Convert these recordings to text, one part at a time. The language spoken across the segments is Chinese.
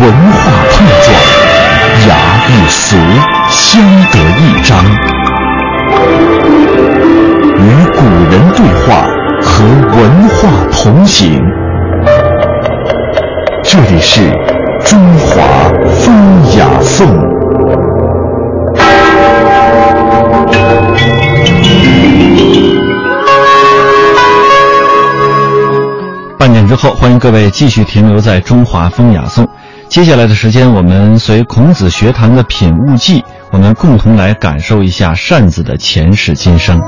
文化碰撞，雅与俗相得益彰，与古人对话，和文化同行。这里是中华风雅颂。半点之后，欢迎各位继续停留在中华风雅颂。接下来的时间，我们随孔子学堂的品物记，我们共同来感受一下扇子的前世今生。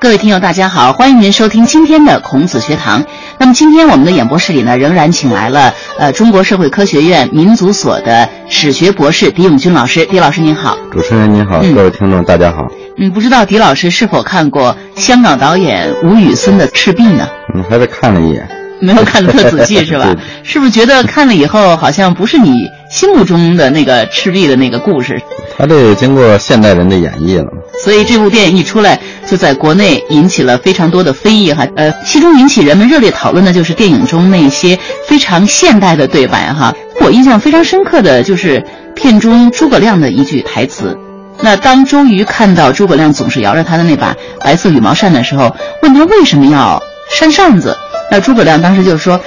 各位听友，大家好，欢迎您收听今天的孔子学堂。那么今天我们的演播室里呢，仍然请来了呃中国社会科学院民族所的史学博士狄永军老师。狄老师您好，主持人您好，嗯各位听众大家好。嗯，不知道狄老师是否看过香港导演吴宇森的《赤壁》呢？嗯，还是看了一眼，没有看得特仔细是吧？是不是觉得看了以后好像不是你心目中的那个赤壁的那个故事？他这经过现代人的演绎了嘛？所以这部电影一出来，就在国内引起了非常多的非议哈。呃，其中引起人们热烈讨论的就是电影中那些非常现代的对白哈。我印象非常深刻的就是片中诸葛亮的一句台词。那当周瑜看到诸葛亮总是摇着他的那把白色羽毛扇的时候，问他为什么要扇扇子，那诸葛亮当时就说：“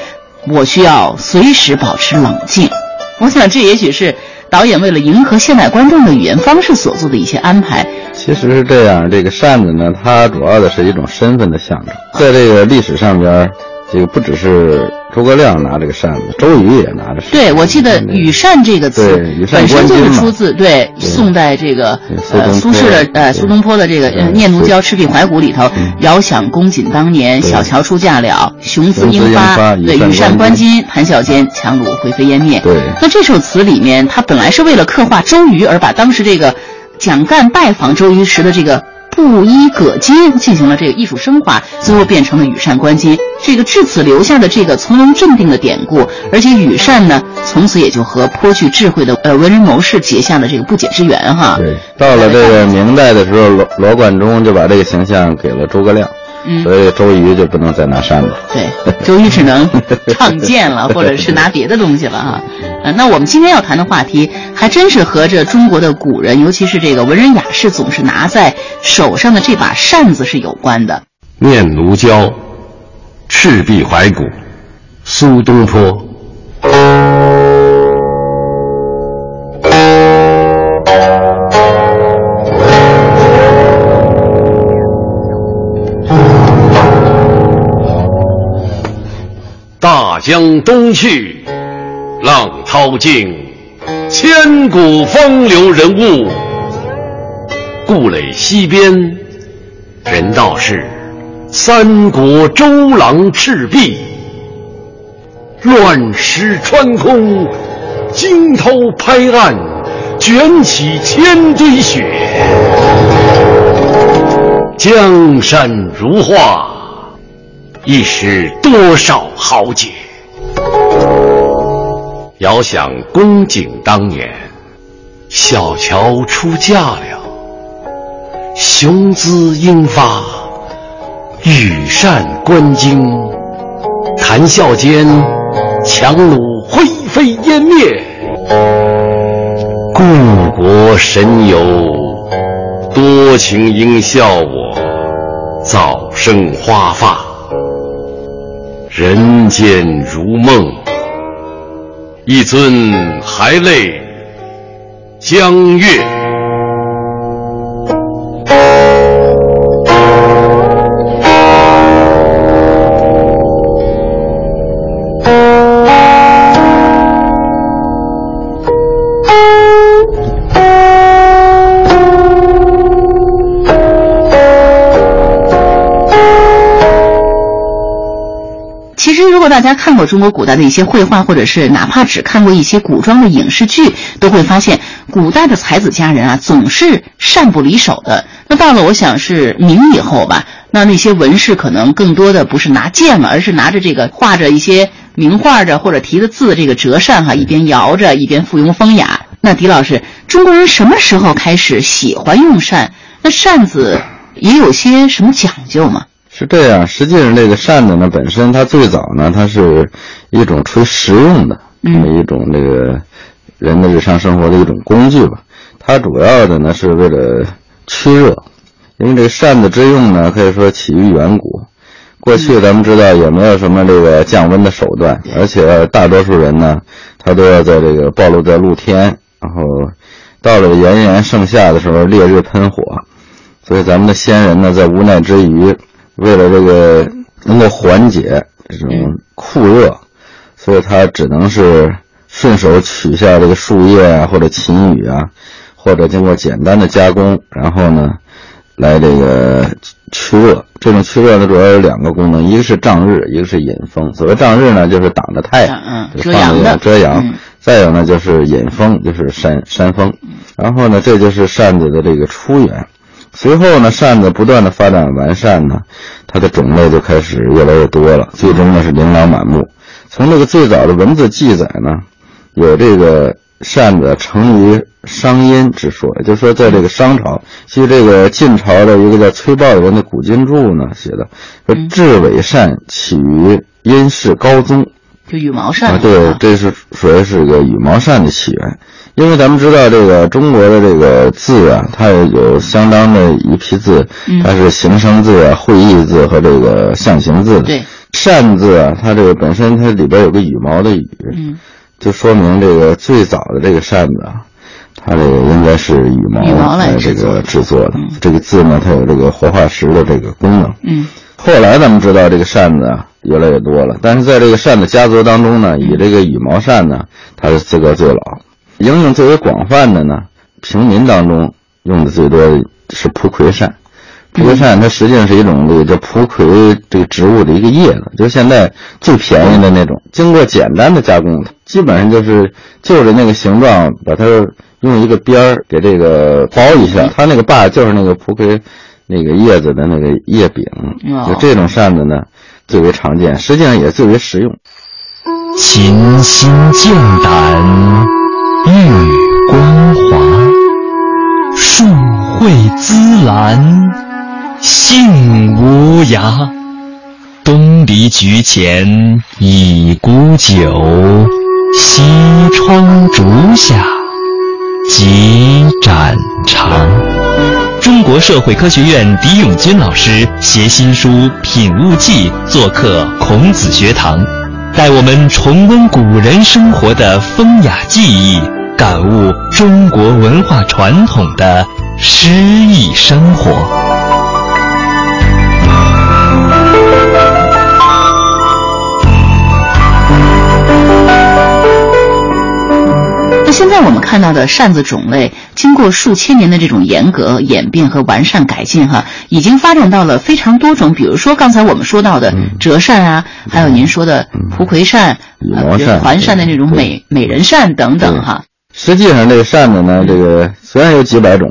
我需要随时保持冷静。”我想这也许是导演为了迎合现代观众的语言方式所做的一些安排。其实是这样，这个扇子呢，它主要的是一种身份的象征，在这个历史上边，这个不只是诸葛亮拿这个扇子，周瑜也拿着扇子。对，我记得“羽扇”这个词本身就是出自对宋代这个呃苏轼的呃苏东坡的这个念奴娇·赤壁怀古》里头嗯，遥想公瑾当年，小乔出嫁了，雄姿英英发对，羽羽扇纶扇纶巾，谈笑间，樯橹灰飞烟灭。对那这首词里面，它本来是为了刻画周瑜，而把当时这个蒋干拜访周瑜时的这个布衣葛巾进行了这个艺术升华，最后变成了羽扇纶巾。这个至此留下的这个从容镇定的典故，而且羽扇呢，从此也就和颇具智慧的呃文人谋士结下了这个不解之缘哈。对，到了这个明代的时候，罗罗贯中就把这个形象给了诸葛亮，嗯所以周瑜就不能再拿扇子。对，周瑜只能 唱剑了，或者是拿别的东西了哈。呃，那我们今天要谈的话题，还真是和这中国的古人，尤其是这个文人雅士，总是拿在手上的这把扇子是有关的。念奴娇，赤壁怀古，苏东坡。江东去，浪淘尽，千古风流人物。故垒西边，人道是三国周郎赤壁。乱石穿空，惊涛拍岸，卷起千堆雪。江山如画，一时多少豪杰。遥想公瑾当年，小乔出嫁了，雄姿英发，羽扇纶巾，谈笑间，樯橹灰飞烟灭。故国神游，多情应笑我，早生华发。人间如梦，一尊还酹江月。大家看过中国古代的一些绘画，或者是哪怕只看过一些古装的影视剧，都会发现，古代的才子佳人啊，总是扇不离手的。那到了我想是明以后吧，那那些文士可能更多的不是拿剑了，而是拿着这个画着一些名画着或者题的字，这个折扇哈，一边摇着一边附庸风雅。那狄老师，中国人什么时候开始喜欢用扇？那扇子也有些什么讲究吗？是这样，实际上这个扇子呢，本身它最早呢，它是一种出于实用的这么一种这个人的日常生活的一种工具吧。它主要的呢是为了驱热，因为这个扇子之用呢，可以说起于远古。过去咱们知道也没有什么这个降温的手段，而且大多数人呢，他都要在这个暴露在露天，然后到了炎炎盛夏的时候，烈日喷火，所以咱们的先人呢，在无奈之余，为了这个能够缓解这种酷热，所以它只能是顺手取下这个树叶啊，或者秦羽啊，或者经过简单的加工，然后呢。来这个驱热，这种驱热呢主要有两个功能，一个是障日，一个是引风。所谓障日呢，就是挡着太阳，嗯，遮阳的遮阳。再有呢，就是引风，就是扇扇风。然后呢，这就是扇子的这个出源。随后呢，扇子不断的发展完善呢，它的种类就开始越来越多了，最终呢是琳琅满目。从这个最早的文字记载呢，有这个。扇子成于商殷之说，也就是说，在这个商朝，据这个晋朝的一个叫崔豹的人的古今注呢写的，说雉尾扇起于殷氏高宗，就羽毛扇啊，对，这是属于是个羽毛扇的起源。因为咱们知道这个中国的这个字啊，它有相当的一批字，它是形声字啊、会意字和这个象形字。对，扇字啊，它这个本身它里边有个羽毛的羽。嗯。就说明这个最早的这个扇子啊，它这个应该是羽毛来这个制作的。这个字呢，它有这个活化石的这个功能。嗯。后来咱们知道这个扇子啊越来越多了，但是在这个扇子家族当中呢，以这个羽毛扇呢，它是资格最老，应用最为广泛的呢，平民当中用的最多的是蒲葵扇。蒲葵扇它实际上是一种这个叫蒲葵这个植物的一个叶子，就是现在最便宜的那种，经过简单的加工，基本上就是就着那个形状，把它用一个边儿给这个包一下，它那个把就是那个蒲葵那个叶子的那个叶柄，就这种扇子呢最为常见，实际上也最为实用。琴心剑胆玉光华，树蕙滋兰。性无涯，东篱菊前倚古酒，西窗烛下几盏长。中国社会科学院狄永军老师携新书《品物记》做客孔子学堂，带我们重温古人生活的风雅记忆，感悟中国文化传统的诗意生活。在我们看到的扇子种类，经过数千年的这种严格演变和完善改进，哈，已经发展到了非常多种。比如说刚才我们说到的折扇啊，还有您说的蒲葵扇、环扇的那种美美人扇等等，哈。实际上，这个扇子呢，这个虽然有几百种，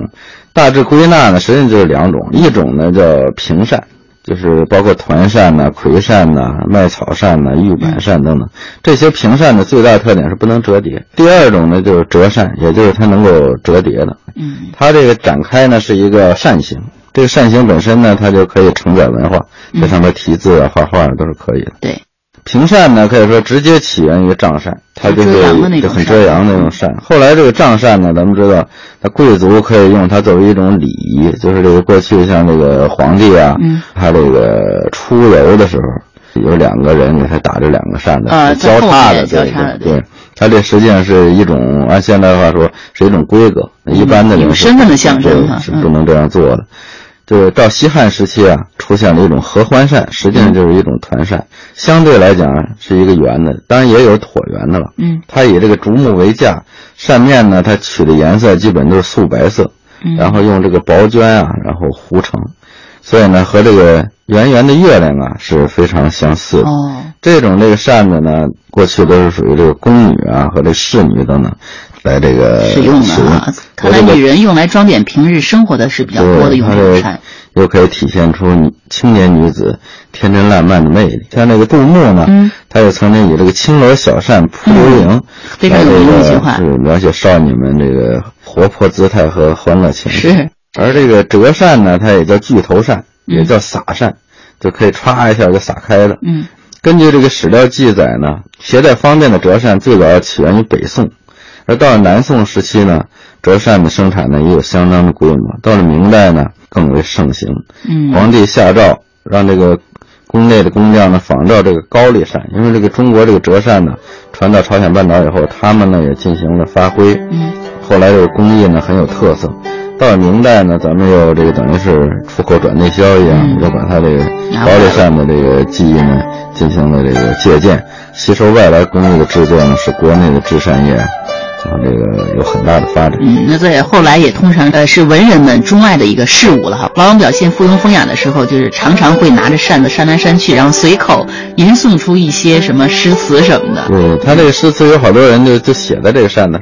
大致归纳呢，实际上就是两种，一种呢叫平扇。就是包括团扇呐、葵扇呐、麦草扇呐、玉板扇等等，这些平扇的最大特点是不能折叠。第二种呢就是折扇，也就是它能够折叠的。嗯，它这个展开呢是一个扇形，这个扇形本身呢它就可以承载文化，在上面题字啊、画画都是可以的。对。平扇呢，可以说直接起源于帐扇，它就是就很遮阳的那种扇。后来这个帐扇呢，咱们知道，它贵族可以用它作为一种礼仪，就是这个过去像这个皇帝啊，他这个出游的时候，有两个人给他打着两个扇子，交叉的，对对对。它这实际上是一种按现代话说是一种规格，一般的有身份的象征是不能这样做的。就是到西汉时期啊，出现了一种合欢扇，实际上就是一种团扇，相对来讲是一个圆的，当然也有椭圆的了。嗯，它以这个竹木为架，扇面呢，它取的颜色基本都是素白色，然后用这个薄绢啊，然后糊成，所以呢，和这个圆圆的月亮啊是非常相似的。哦，这种这个扇子呢，过去都是属于这个宫女啊和这侍女等等。来这个使用的啊，看来女人用来装点平日生活的是比较多的用扇，又可以体现出青年女子天真烂漫的魅力。像那个杜牧呢，他也曾经以这个青罗小扇扑流萤，嗯非常有名的一句话是描写少女们这个活泼姿态和欢乐情绪。是，而这个折扇呢，它也叫巨头扇，嗯也叫撒扇，就可以歘一下就撒开了。嗯根据这个史料记载呢，携带方便的折扇最早起源于北宋，而到了南宋时期呢，折扇的生产呢也有相当的规模。到了明代呢，更为盛行。嗯皇帝下诏让这个宫内的工匠呢仿照这个高丽扇，因为这个中国这个折扇呢传到朝鲜半岛以后，他们呢也进行了发挥。嗯后来这个工艺呢很有特色。到了明代呢，咱们又这个等于是出口转内销一样，嗯又把它这个高丽扇的这个技艺呢进行了这个借鉴，吸收外来工艺的制作呢，使国内的制扇业啊这个有很大的发展。嗯，那在后来也通常呃是文人们钟爱的一个事物了哈。往往表现附庸风雅的时候，就是常常会拿着扇子扇来扇去，然后随口吟诵出一些什么诗词什么的对他这个诗词有好多人就就写在这个扇子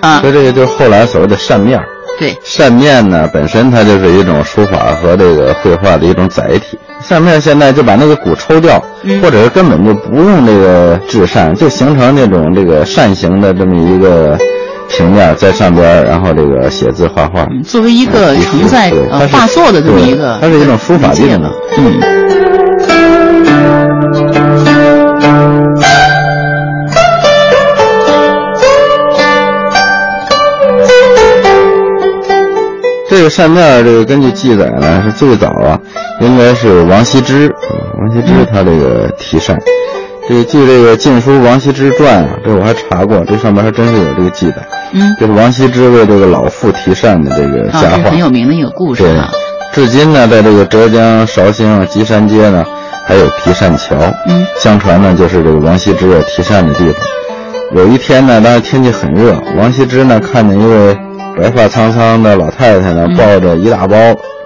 上，啊所以。这个就是后来所谓的扇面儿。对，扇面呢，本身它就是一种书法和这个绘画的一种载体。扇面现在就把那个骨抽掉，嗯或者是根本就不用这个制扇，就形成那种这个扇形的这么一个平面，在上边，然后这个写字画画。嗯作为一个嗯承载画作的这么一个，它是一种书法技能。嗯。这个扇面，这个根据记载呢，是最早啊，应该是王羲之，嗯王羲之他这个题扇。这个据这个《晋书王羲之传》啊，这我还查过，这上面还真是有这个记载，嗯，就是王羲之为这个老妇题扇的这个啊，佳话很。有名的一个故事对啊。，至今呢，在这个浙江绍兴啊吉山街呢，还有题扇桥。嗯，相传呢，就是这个王羲之啊题扇的地方。有一天呢，当时天气很热，王羲之呢看见一位白发苍苍的老太太呢，嗯抱着一大包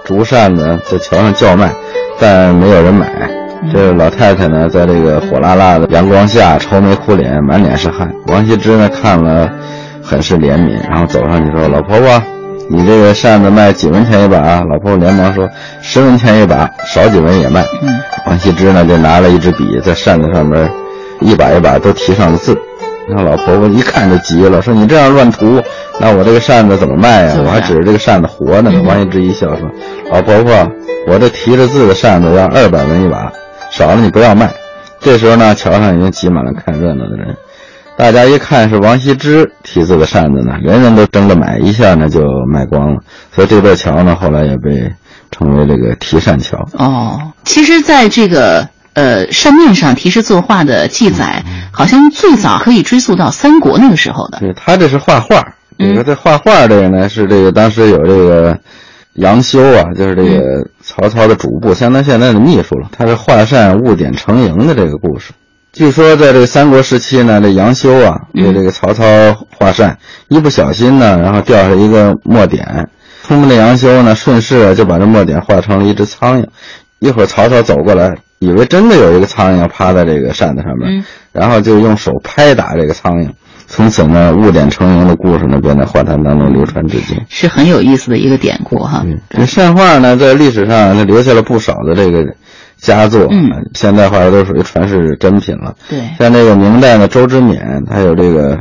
竹扇子，在桥上叫卖，但没有人买。嗯这老太太呢，在这个火辣辣的阳光下愁眉苦脸，满脸是汗。王羲之呢看了，很是怜悯，然后走上去说：“老婆婆，你这个扇子卖几文钱一把啊？”老婆婆连忙说：“十文钱一把，少几文也卖。”嗯，王羲之呢就拿了一支笔，在扇子上面一把一把都提上了字。那老婆婆一看就急了，说：“你这样乱涂，那我这个扇子怎么卖呀、我还指着这个扇子活着呢。嗯王羲之一笑说：“老婆婆，我这提着字的扇子要二百文一把，少了你不要卖。”这时候呢，桥上已经挤满了看热闹的人。大家一看是王羲之题字的扇子呢，人人都争着买，一下呢就卖光了。所以这座桥呢，后来也被称为这个题扇桥。哦，其实，在这个呃扇面上题诗作画的记载，好像最早可以追溯到三国那个时候的。对他这是画画，嗯这个这画画这个呢是这个当时有这个杨修啊，就是这个曹操的主簿，相当于现在的秘书了。他是画扇误点成蝇的这个故事。据说在这个三国时期呢，这杨修啊嗯为这个曹操画扇，一不小心呢，然后掉下一个墨点，聪明的杨修呢顺势就把这墨点画成了一只苍蝇。一会儿曹操走过来，以为真的有一个苍蝇趴在这个扇子上面，嗯然后就用手拍打这个苍蝇。从此呢，误点成蝇的故事呢，便在画坛当中流传至今。是很有意思的一个典故哈。嗯，这扇画呢，在历史上呢留下了不少的这个佳作，嗯呃现代画都属于传世珍品了。对，像这个明代的周之勉，他有这个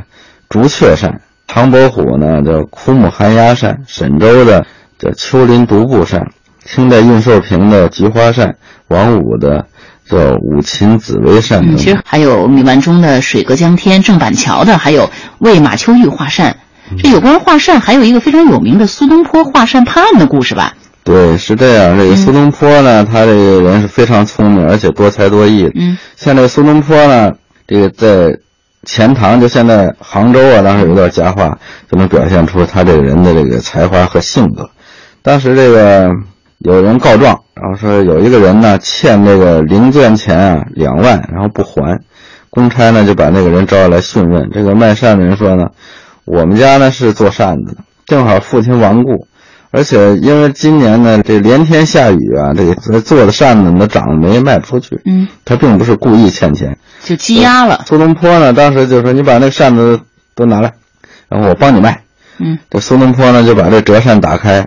竹雀扇；唐伯虎呢叫枯木寒鸦扇；沈周的叫秋林独步扇；清代应寿平的菊花扇；王武的叫五禽紫薇扇其实还有米万中的“水阁江天”，郑板桥的，还有为马秋玉画扇。这有关画扇，还有一个非常有名的苏东坡画扇判案的故事吧？对，是这样。这个苏东坡呢，他这个人是非常聪明，而且多才多艺。嗯像这个苏东坡呢，这个在钱塘，就现在杭州啊，当时有一段佳话，就能表现出他这个人的这个才华和性格。当时这个有人告状，然后说有一个人呢欠这个零件钱啊两万，然后不还，公差呢就把那个人招来讯问。这个卖扇的人说呢，我们家呢是做扇子的，正好父亲亡故。而且因为今年呢，这连天下雨啊，这个做的扇子呢长了霉，卖不出去。嗯，他并不是故意欠钱。就积压了。苏东坡呢，当时就说：“你把那个扇子都拿来，然后我帮你卖。”嗯，这苏东坡呢就把这折扇打开，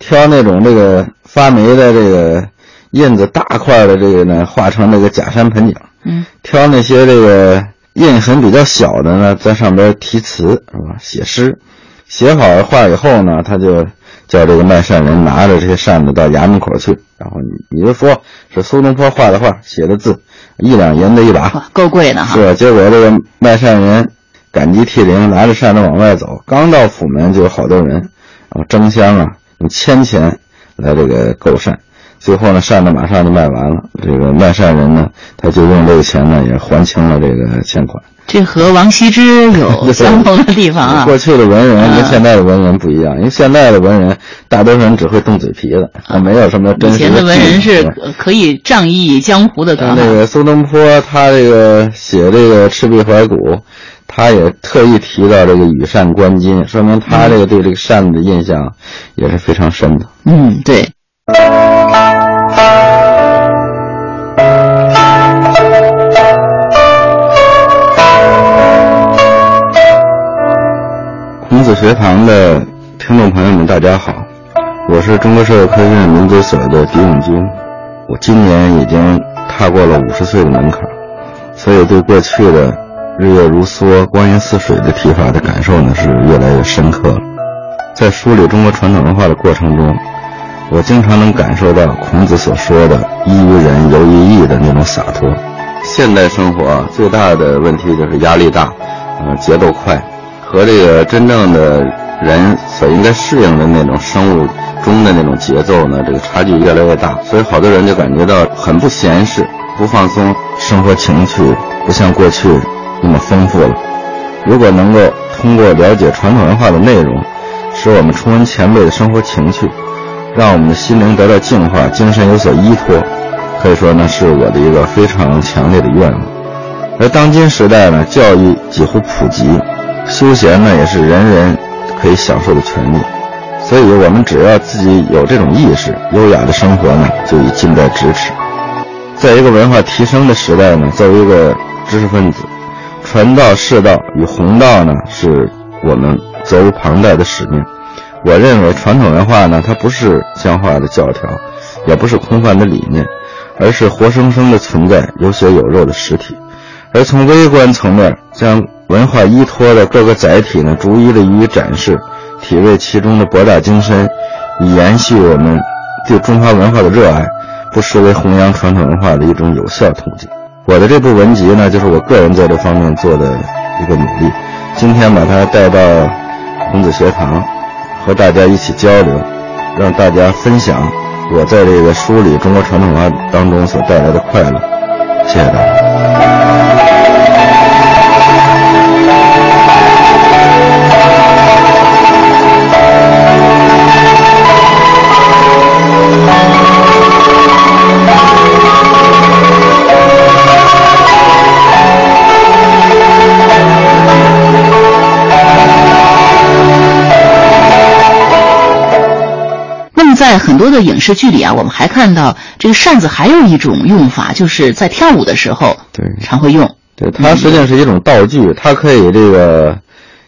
挑那种这个发霉的这个印子大块的这个呢，画成那个假山盆景。嗯，挑那些这个印痕比较小的呢，在上边题词是吧？写诗，写好画以后呢，他就叫这个卖扇人拿着这些扇子到衙门口去，然后你你就说是苏东坡画的画，写的字，一两银子一把，够贵的哈。是，结果这个卖扇人感激涕零，拿着扇子往外走，刚到府门就有好多人，然后争相啊用千钱来这个购扇。最后呢，扇子马上就卖完了。这个卖扇人呢，他就用这个钱呢，也还清了这个欠款。这和王羲之有相同的地方啊。过去的文人跟现在的文人不一样，因为现在的文人大多数人只会动嘴皮子，他没有什么真实的。以前的文人是可以仗义江湖的。那个苏东坡，他这个写这个《赤壁怀古》，他也特意提到这个羽扇纶巾，说明他这个对这个扇子的印象也是非常深的。嗯，对。孔子学堂的听众朋友们，大家好，我是中国社会科学院民族所的狄永军。我今年已经踏过了五十岁的门槛，所以对过去的“日月如梭，光阴似水”的提法的感受呢是越来越深刻了。在梳理中国传统文化的过程中，我经常能感受到孔子所说的“依于人，游于义”的那种洒脱。现代生活最大的问题就是压力大，嗯，节奏快，和这个真正的人所应该适应的那种生物钟的那种节奏呢，这个差距越来越大。所以好多人就感觉到很不闲适、不放松，生活情趣不像过去那么丰富了。如果能够通过了解传统文化的内容，使我们重温前辈的生活情趣。让我们的心灵得到净化，精神有所依托，可以说呢是我的一个非常强烈的愿望。而当今时代呢，教育几乎普及，休闲呢也是人人可以享受的权利，所以我们只要自己有这种意识，优雅的生活呢就已近在咫尺。在一个文化提升的时代呢，作为一个知识分子，传道释道与弘道呢，是我们责无旁贷的使命。我认为传统文化呢，它不是僵化的教条，也不是空泛的理念，而是活生生的存在、有血有肉的实体。而从微观层面，将文化依托的各个载体呢，逐一的予以展示，体味其中的博大精深，以延续我们对中华文化的热爱，不失为弘扬传统文化的一种有效途径。我的这部文集呢，就是我个人在这方面做的一个努力。今天把它带到孔子学堂。和大家一起交流，让大家分享我在这个梳理中国传统文化当中所带来的快乐。谢谢大家。在很多的影视剧里啊，我们还看到这个扇子还有一种用法，就是在跳舞的时候，对，常会用。对，它实际上是一种道具，它可以这个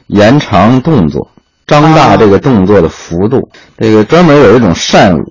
延长动作，张大这个动作的幅度。这个专门有一种扇舞。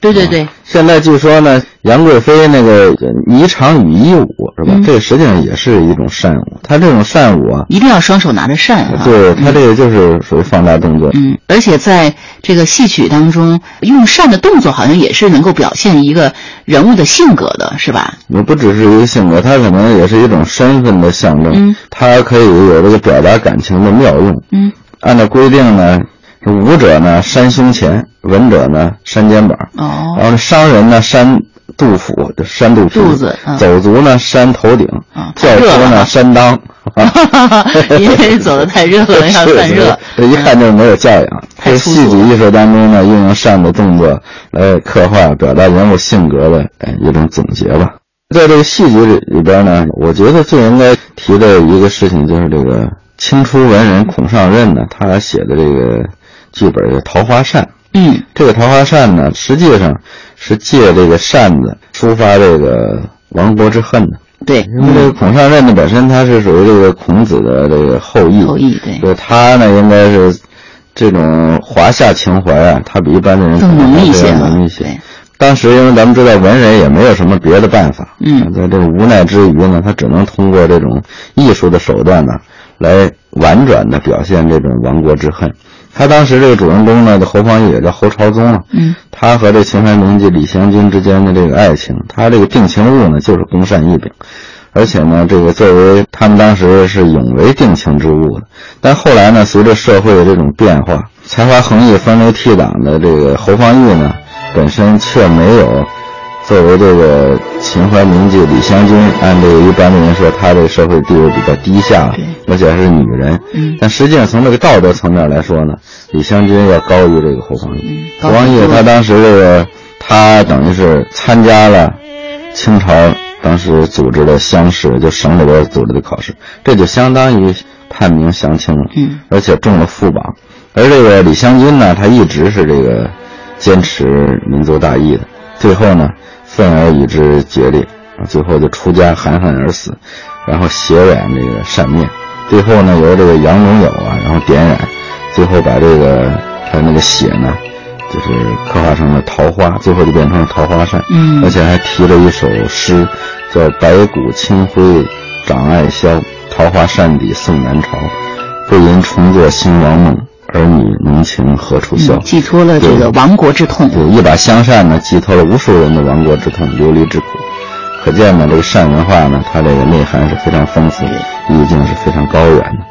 对对对，现在据说呢，杨贵妃那个霓裳羽衣舞是吧？这个实际上也是一种扇舞。它这种扇舞啊，一定要双手拿着扇啊。对，它这个就是属于放大动作。嗯，而且在这个戏曲当中，用扇的动作好像也是能够表现一个人物的性格的，是吧？也不只是一个性格，它可能也是一种身份的象征。嗯，它可以有这个表达感情的妙用。嗯，按照规定呢。武者呢扇胸前，文者呢扇肩膀。哦，然后商人呢扇肚腹，就扇肚皮。肚子。走卒呢扇头顶。教师呢扇裆。因为走的太热了，要散热。这一看就是没有教养。这戏剧艺术当中呢，运用扇的动作来刻画、表达人物性格的一种总结吧。在这个戏剧里里边呢，我觉得最应该提的一个事情就是这个清初文人孔尚任呢，他写的这个。剧本《桃花扇》，嗯，这个桃花扇呢，实际上是借这个扇子抒发这个亡国之恨的。对，因为这个孔尚任呢，本身他是属于这个孔子的这个后裔，后裔对，就他呢，应该是这种华夏情怀啊，他比一般的人更浓一些，浓一些。当时因为咱们知道文人也没有什么别的办法，嗯，在这个无奈之余呢，他只能通过这种艺术的手段呢，来婉转的表现这种亡国之恨。他当时这个主人公呢，侯方域也叫侯朝宗啊，嗯，他和这秦淮名妓李香君之间的这个爱情，他这个定情物呢，就是宫扇一柄。而且呢，这个作为他们当时是永为定情之物的，但后来呢，随着社会的这种变化，才华横溢、风流倜傥的这个侯方域呢，本身却没有作为这个秦淮名妓李香君，按这个一般的人说，她这个社会地位比较低下，而且还是女人。嗯，但实际上从这个道德层面来说呢，李香君要高于这个侯方义。侯光义他当时这个，他等于是参加了清朝。当时组织的乡试，就省里边组织的考试，这就相当于探明降清了。嗯，而且中了副榜。而这个李香君呢，他一直是这个坚持民族大义的，最后呢，愤而与之决裂，最后就出家含恨而死，然后血染这个扇面，最后呢，由这个杨龙友啊，然后点染，最后把这个他那个血呢。就是刻画成了桃花，最后就变成了桃花扇。嗯，而且还提了一首诗，叫“白骨青灰长爱消，桃花扇底送南朝。不因重作兴亡梦，儿女浓情何处消？”寄托了这个亡国之痛。对，一把香扇呢，寄托了无数人的亡国之痛、流离之苦。可见呢，这个扇文化呢，它这个内涵是非常丰富的，意境是非常高远的。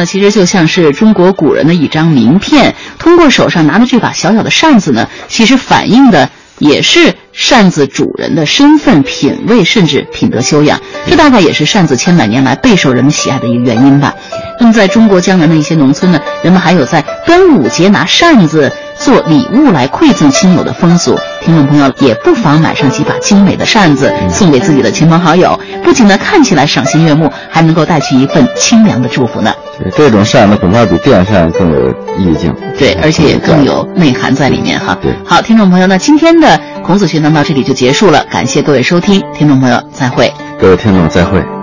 呢，其实就像是中国古人的一张名片。通过手上拿的这把小小的扇子呢，其实反映的也是扇子主人的身份、品味，甚至品德修养。这大概也是扇子千百年来备受人们喜爱的一个原因吧。那么，在中国江南的一些农村呢，人们还有在端午节拿扇子做礼物来馈赠亲友的风俗。听众朋友也不妨买上几把精美的扇子，送给自己的亲朋好友。不仅呢看起来赏心悦目，还能够带去一份清凉的祝福呢。这种扇子恐怕比电扇更有意境，对，而且也更有内涵在里面哈。对，好，听众朋友，那今天的孔子学堂到这里就结束了，感谢各位收听，听众朋友再会。各位听众再会。